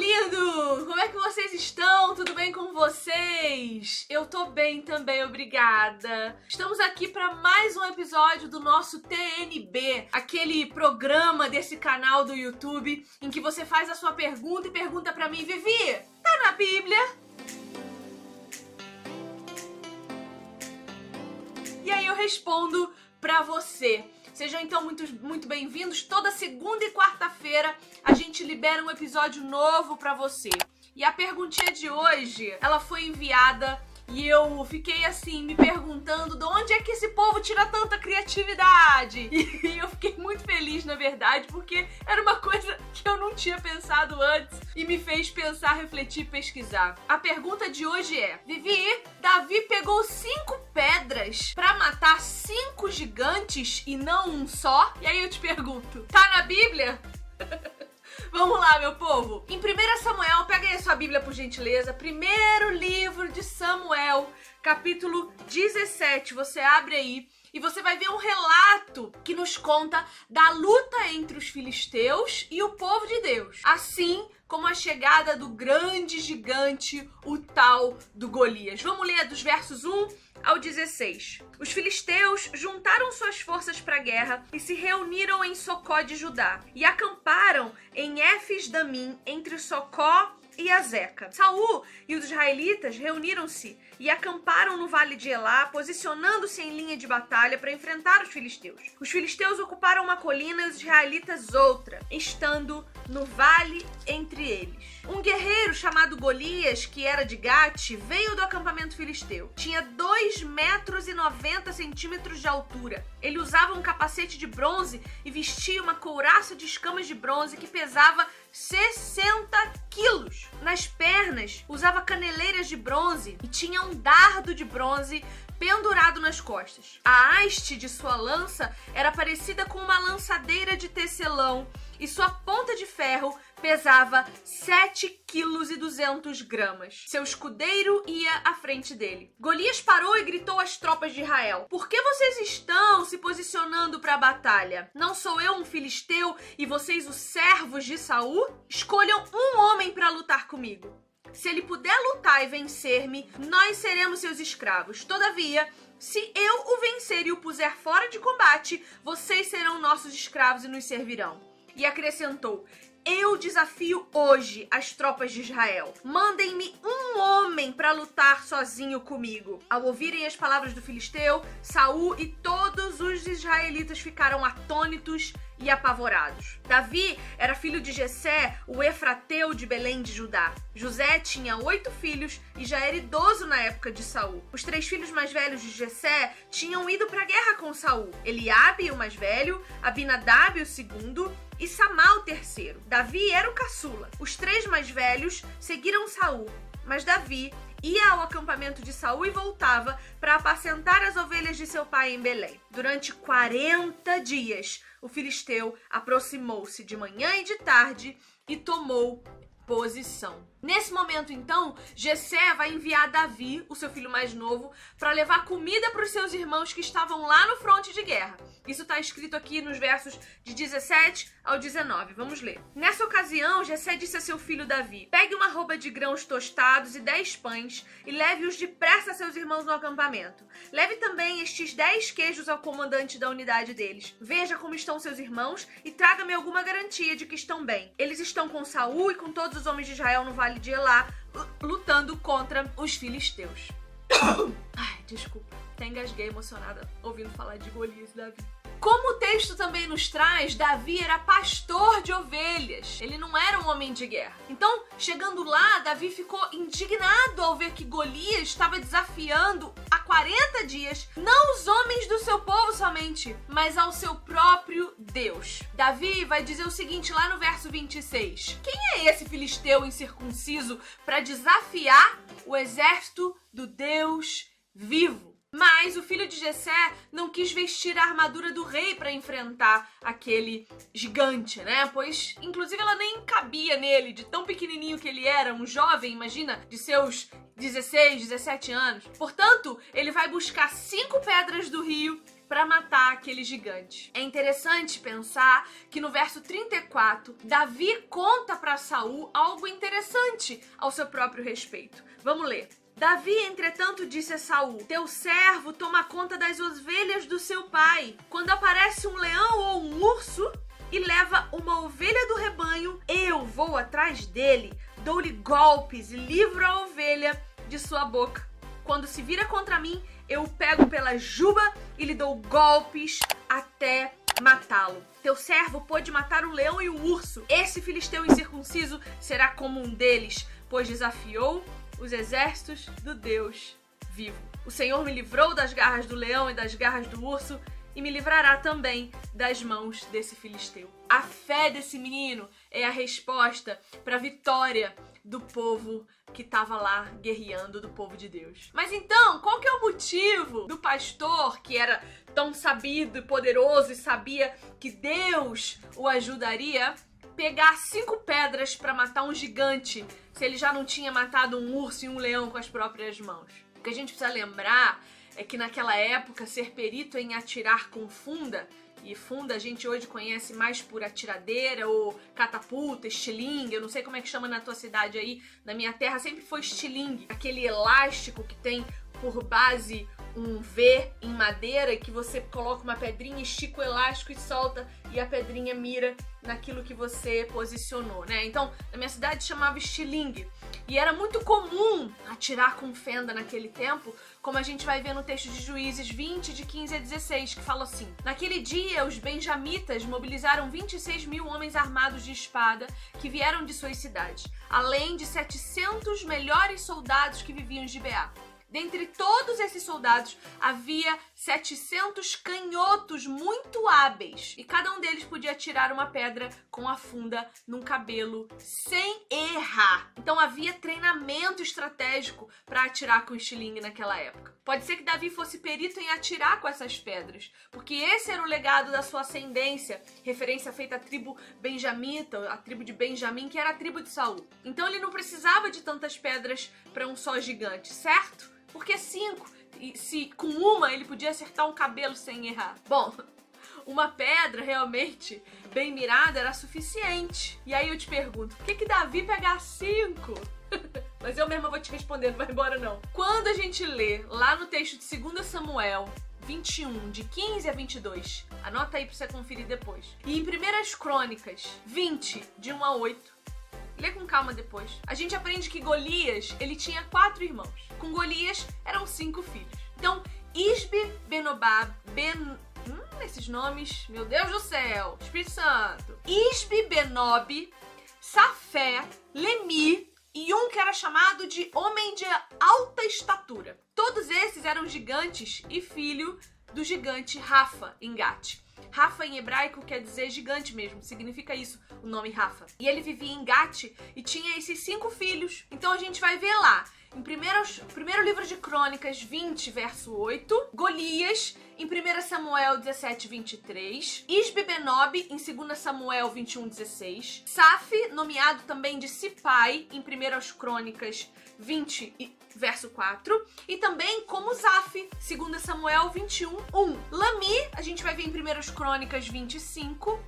lindo! Como é que vocês estão? Tudo bem com vocês? Eu tô bem também, obrigada. Estamos aqui para mais um episódio do nosso TNB, aquele programa desse canal do YouTube em que você faz a sua pergunta e pergunta para mim, Vivi, tá na Bíblia? E aí eu respondo para você. Sejam então muito, muito bem-vindos. Toda segunda e quarta-feira a gente libera um episódio novo para você. E a perguntinha de hoje, ela foi enviada e eu fiquei assim, me perguntando de onde é que esse povo tira tanta criatividade. E feliz, na verdade, porque era uma coisa que eu não tinha pensado antes e me fez pensar, refletir, pesquisar. A pergunta de hoje é: Vivi, Davi pegou cinco pedras para matar cinco gigantes e não um só? E aí eu te pergunto: tá na Bíblia? Vamos lá, meu povo. Em 1 Samuel, pega aí a sua Bíblia por gentileza. Primeiro livro de Samuel, capítulo 17. Você abre aí e você vai ver um relato que nos conta da luta entre os filisteus e o povo de Deus. Assim como a chegada do grande gigante, o tal do Golias. Vamos ler dos versos 1 ao 16. Os filisteus juntaram suas forças para a guerra e se reuniram em Socó de Judá e acamparam em Éfes Damim entre Socó e Azeca. Saul e os israelitas reuniram-se e acamparam no vale de Elá, posicionando-se em linha de batalha para enfrentar os filisteus. Os filisteus ocuparam uma colina e os israelitas outra, estando no vale entre eles. Um guerreiro chamado Golias, que era de Gate, veio do acampamento filisteu. Tinha 2 metros e 90 centímetros de altura. Ele usava um capacete de bronze e vestia uma couraça de escamas de bronze que pesava 60 quilos. Nas pernas, usava caneleiras de bronze e tinha um dardo de bronze pendurado nas costas. A haste de sua lança era parecida com uma lançadeira de tecelão e sua ponta de ferro pesava 7 quilos e 200 gramas. Seu escudeiro ia à frente dele. Golias parou e gritou às tropas de Israel: Por que vocês estão se posicionando para a batalha? Não sou eu um filisteu e vocês os servos de Saul? Escolham um homem para lutar comigo. Se ele puder lutar e vencer-me, nós seremos seus escravos. Todavia, se eu o vencer e o puser fora de combate, vocês serão nossos escravos e nos servirão. E acrescentou: eu desafio hoje as tropas de Israel. Mandem-me um homem para lutar sozinho comigo. Ao ouvirem as palavras do filisteu, Saul e todos os israelitas ficaram atônitos e apavorados. Davi era filho de Jessé, o Efrateu de Belém de Judá. José tinha oito filhos e já era idoso na época de Saul. Os três filhos mais velhos de Jessé tinham ido para a guerra com Saul. Eliabe, o mais velho, Abinadab, o segundo, e Samal, o terceiro. Davi era o caçula. Os três mais velhos seguiram Saul, mas Davi ia ao acampamento de Saul e voltava para apacentar as ovelhas de seu pai em Belém. Durante 40 dias, o filisteu aproximou-se de manhã e de tarde e tomou posição. Nesse momento, então, Jessé vai enviar Davi, o seu filho mais novo, para levar comida para os seus irmãos que estavam lá no fronte de guerra. Isso está escrito aqui nos versos de 17 ao 19. Vamos ler. Nessa ocasião, Jessé disse a seu filho Davi: Pegue uma roupa de grãos tostados e dez pães e leve-os depressa a seus irmãos no acampamento. Leve também estes dez queijos ao comandante da unidade deles. Veja como estão seus irmãos e traga-me alguma garantia de que estão bem. Eles estão com Saul e com todos os homens de Israel no vale de Elá, lutando contra os filisteus. Ai, desculpa. Até engasguei emocionada ouvindo falar de Golias e Davi. Como o texto também nos traz, Davi era pastor de ovelhas. Ele não era um homem de guerra. Então, chegando lá, Davi ficou indignado ao ver que Golias estava desafiando há 40 dias não os homens do seu povo somente, mas ao seu próprio Deus. Davi vai dizer o seguinte lá no verso 26: Quem é esse filisteu incircunciso para desafiar o exército do Deus vivo? Mas o filho de Jessé não quis vestir a armadura do rei para enfrentar aquele gigante, né? Pois, inclusive, ela nem cabia nele, de tão pequenininho que ele era, um jovem, imagina, de seus 16, 17 anos. Portanto, ele vai buscar cinco pedras do rio para matar aquele gigante. É interessante pensar que no verso 34, Davi conta para Saul algo interessante ao seu próprio respeito. Vamos ler. Davi, entretanto, disse a Saul: Teu servo toma conta das ovelhas do seu pai. Quando aparece um leão ou um urso e leva uma ovelha do rebanho, eu vou atrás dele, dou-lhe golpes e livro a ovelha de sua boca. Quando se vira contra mim, eu o pego pela juba e lhe dou golpes até matá-lo. Teu servo pôde matar o leão e o urso. Esse filisteu incircunciso será como um deles, pois desafiou os exércitos do Deus vivo. O Senhor me livrou das garras do leão e das garras do urso e me livrará também das mãos desse filisteu. A fé desse menino é a resposta para a vitória do povo que estava lá guerreando do povo de Deus. Mas então, qual que é o motivo do pastor que era tão sabido e poderoso e sabia que Deus o ajudaria pegar cinco pedras para matar um gigante se ele já não tinha matado um urso e um leão com as próprias mãos. O que a gente precisa lembrar é que naquela época ser perito em atirar com funda e funda a gente hoje conhece mais por atiradeira ou catapulta, estilingue, eu não sei como é que chama na tua cidade aí, na minha terra sempre foi estilingue, aquele elástico que tem por base um V em madeira que você coloca uma pedrinha, estica o elástico e solta e a pedrinha mira naquilo que você posicionou, né? Então, na minha cidade chamava estilingue. E era muito comum atirar com fenda naquele tempo, como a gente vai ver no texto de Juízes 20, de 15 a 16, que fala assim: Naquele dia, os benjamitas mobilizaram 26 mil homens armados de espada que vieram de suas cidades, além de 700 melhores soldados que viviam em Gibeá. Dentre todos esses soldados havia 700 canhotos muito hábeis e cada um deles podia tirar uma pedra com a funda num cabelo sem errar. Então havia treinamento estratégico para atirar com estilingue naquela época. Pode ser que Davi fosse perito em atirar com essas pedras, porque esse era o legado da sua ascendência, referência feita à tribo benjamita, a tribo de Benjamim, que era a tribo de Saul. Então ele não precisava de tantas pedras para um só gigante, certo? Porque cinco, e se com uma ele podia acertar um cabelo sem errar. Bom, uma pedra realmente bem mirada era suficiente. E aí eu te pergunto, por que que Davi pegar cinco? Mas eu mesma vou te responder, não vai embora não. Quando a gente lê lá no texto de 2 Samuel 21, de 15 a 22, anota aí pra você conferir depois. E em 1 Crônicas 20, de 1 a 8, Lê com calma depois. A gente aprende que Golias, ele tinha quatro irmãos. Com Golias, eram cinco filhos. Então, Isbe, Benobab, Ben... Hum, esses nomes, meu Deus do céu, Espírito Santo. Isbe, Benob, Safé, Lemi e um que era chamado de Homem de Alta Estatura. Todos esses eram gigantes e filho do gigante Rafa, em Gat. Rafa em hebraico quer dizer gigante mesmo, significa isso, o nome Rafa. E ele vivia em Gat e tinha esses cinco filhos. Então a gente vai ver lá, em primeiros, primeiro livro de Crônicas 20, verso 8, Golias, em 1 Samuel 17, 23, Isbe Benob, em 2 Samuel 21, 16, Saf, nomeado também de Sipai, em 1 Crônicas 20, verso 4, e também como Zaf, 2 Samuel 21, 1. Lami, a gente vai ver em 1 Crônicas 25,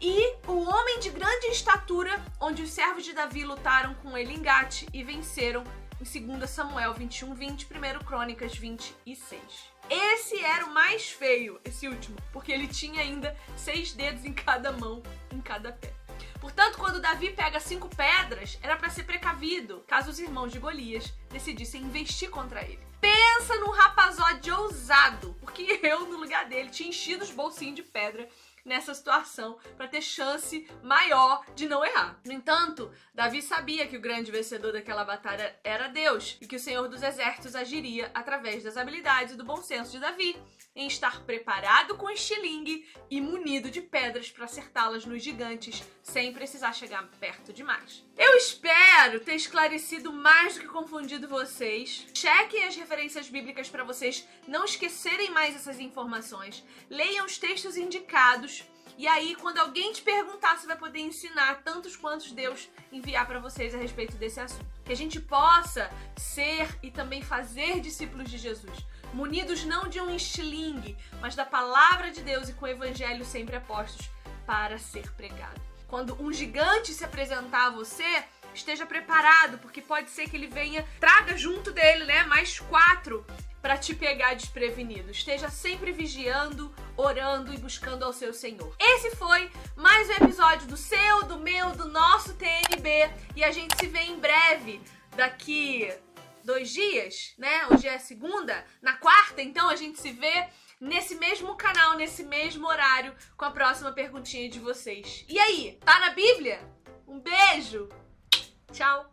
e o homem de grande estatura, onde os servos de Davi lutaram com ele em Gate e venceram em 2 Samuel 21, 20, 1 Crônicas 26. Esse era o mais feio, esse último, porque ele tinha ainda seis dedos em cada mão, em cada pé. Portanto, quando Davi pega cinco pedras, era para ser precavido, caso os irmãos de Golias decidissem investir contra ele. Pensa num rapazode ousado, porque eu, no lugar dele, tinha enchido os bolsinhos de pedra nessa situação para ter chance maior de não errar. No entanto, Davi sabia que o grande vencedor daquela batalha era Deus e que o Senhor dos Exércitos agiria através das habilidades e do bom senso de Davi em estar preparado com estilingue e munido de pedras para acertá-las nos gigantes sem precisar chegar perto demais. Eu espero ter esclarecido mais do que confundido vocês. Chequem as referências bíblicas para vocês não esquecerem mais essas informações. Leiam os textos indicados E aí, quando alguém te perguntar, você vai poder ensinar tantos quantos Deus enviar para vocês a respeito desse assunto. Que a gente possa ser e também fazer discípulos de Jesus, munidos não de um estilingue, mas da palavra de Deus e com o evangelho sempre apostos para ser pregado. Quando um gigante se apresentar a você, esteja preparado, porque pode ser que ele venha, traga junto dele, né, mais quatro para te pegar desprevenido. Esteja sempre vigiando, orando e buscando ao seu Senhor. Esse foi mais um episódio do seu, do meu, do nosso TNB e a gente se vê em breve, daqui dois dias, né? Hoje é segunda, na quarta, então a gente se vê nesse mesmo canal, nesse mesmo horário, com a próxima perguntinha de vocês. E aí, tá na Bíblia? Um beijo! Tchau!